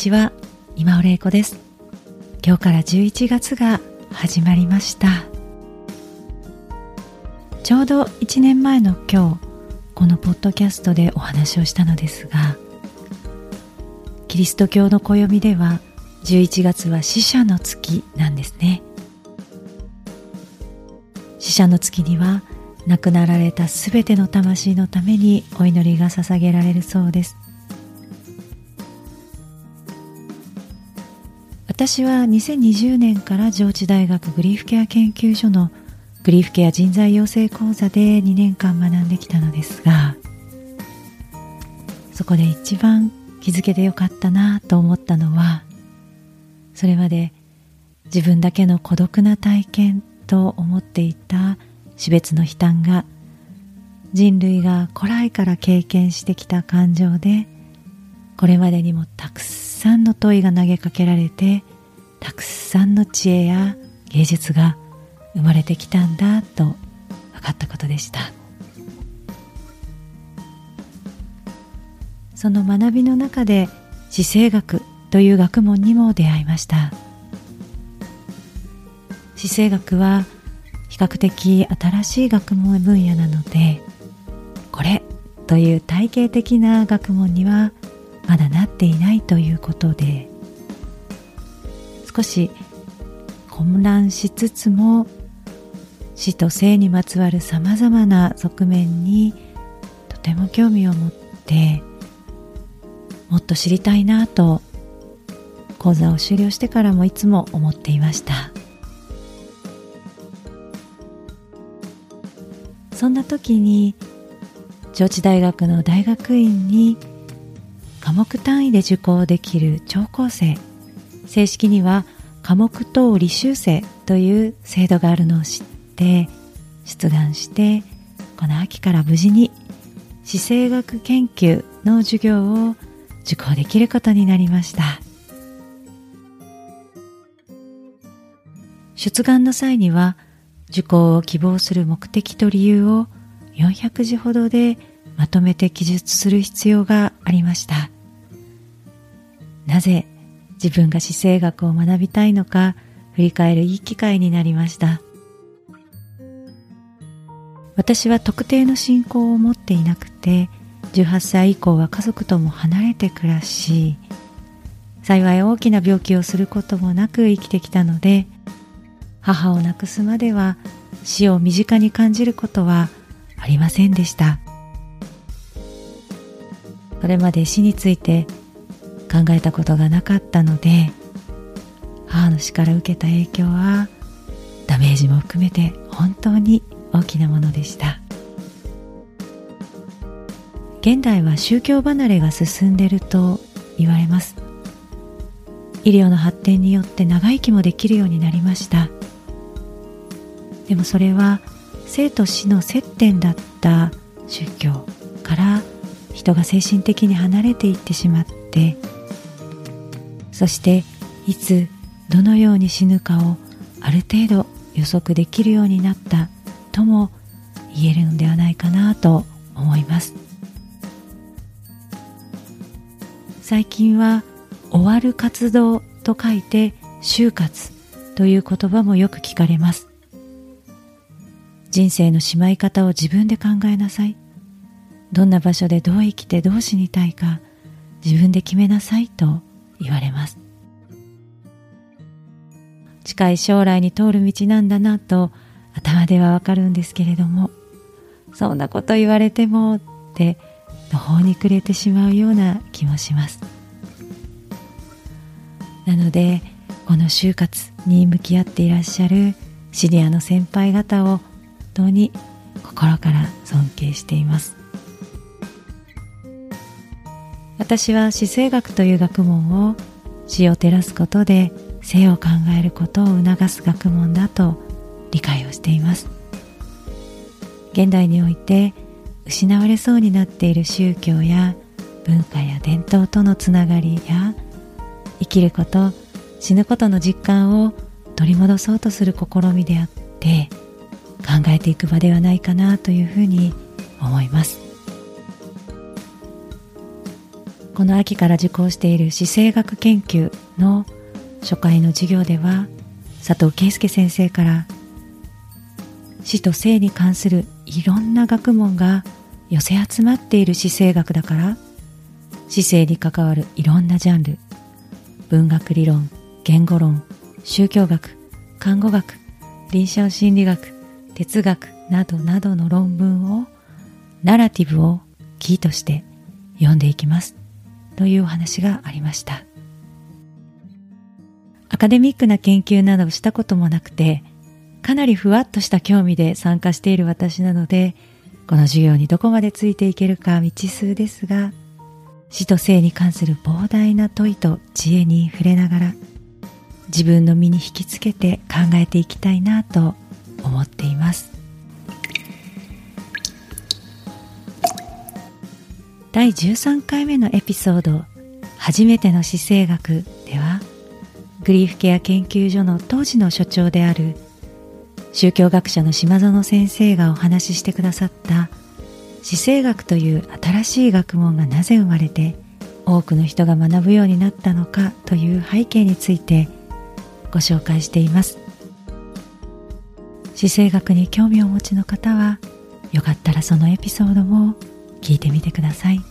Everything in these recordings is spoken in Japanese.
ちは。今尾玲子です。今日から11月が始まりました。ちょうど1年前の今日このポッドキャストでお話をしたのですがキリスト教の暦では11月は死者の月なんですね。死者の月には亡くなられたすべての魂のためにお祈りが捧げられるそうです。私は2020年から上智大学グリーフケア研究所のグリーフケア人材養成講座で2年間学んできたのですがそこで一番気づけてよかったなと思ったのはそれまで自分だけの孤独な体験と思っていた死別の悲嘆が人類が古来から経験してきた感情でこれまでにもたくさんの問いが投げかけられてたくさんの知恵や芸術が生まれてきたんだと分かったことでした。その学びの中で地政学という学問にも出会いました。地政学は比較的新しい学問分野なのでこれという体系的な学問にはまだなっていないということで少し混乱しつつも死と生にまつわるさまざまな側面にとても興味を持ってもっと知りたいなと講座を終了してからもいつも思っていました。そんな時に上智大学の大学院に科目単位で受講できる聴講生。正式には科目等履修生という制度があるのを知って出願してこの秋から無事に地政学研究の授業を受講できることになりました。出願の際には受講を希望する目的と理由を400字ほどでまとめて記述する必要がありました。なぜ自分が死生学を学びたいのか振り返るいい機会になりました。私は特定の信仰を持っていなくて18歳以降は家族とも離れて暮らし幸い大きな病気をすることもなく生きてきたので母を亡くすまでは死を身近に感じることはありませんでした。それまで死について考えたことがなかったので母の死から受けた影響はダメージも含めて本当に大きなものでした。現代は宗教離れが進んでいると言われます。医療の発展によって長生きもできるようになりました。でもそれは生と死の接点だった宗教から人が精神的に離れていってしまってそしていつどのように死ぬかをある程度予測できるようになったとも言えるのではないかなと思います。最近は終わる活動と書いて就活という言葉もよく聞かれます。人生のしまい方を自分で考えなさい。どんな場所でどう生きてどう死にたいか自分で決めなさいと言われます。近い将来に通る道なんだなと頭ではわかるんですけれどもそんなこと言われてもって途方に暮れてしまうような気もします。なのでこの就活に向き合っていらっしゃるシニアの先輩方を本当に心から尊敬しています。私は姿勢学という学問を死を照らすことで生を考えることを促す学問だと理解をしています。現代において失われそうになっている宗教や文化や伝統とのつながりや生きること死ぬことの実感を取り戻そうとする試みであって考えていく場ではないかなというふうに思います。この秋から受講している姿勢学研究の初回の授業では佐藤圭介先生から死と生に関するいろんな学問が寄せ集まっている姿勢学だから姿勢に関わるいろんなジャンル文学理論言語論宗教学看護学臨床心理学哲学などなどの論文をナラティブをキーとして読んでいきます。というお話がありました。アカデミックな研究などをしたこともなくてかなりふわっとした興味で参加している私なのでこの授業にどこまでついていけるか未知数ですが死と生に関する膨大な問いと知恵に触れながら自分の身に引きつけて考えていきたいなと思って第13回目のエピソード「初めての姿勢学」ではグリーフケア研究所の当時の所長である宗教学者の島園先生がお話ししてくださった姿勢学という新しい学問がなぜ生まれて多くの人が学ぶようになったのかという背景についてご紹介しています。姿勢学に興味をお持ちの方はよかったらそのエピソードも聞いてみてください。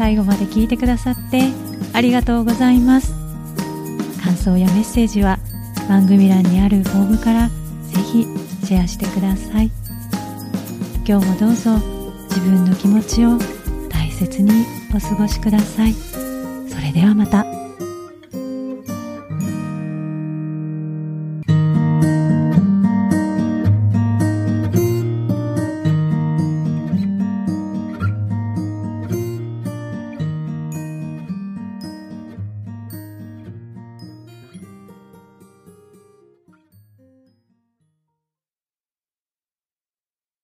最後まで聞いてくださってありがとうございます。感想やメッセージは番組欄にあるフォームからぜひシェアしてください。今日もどうぞ自分の気持ちを大切にお過ごしください。それではまた。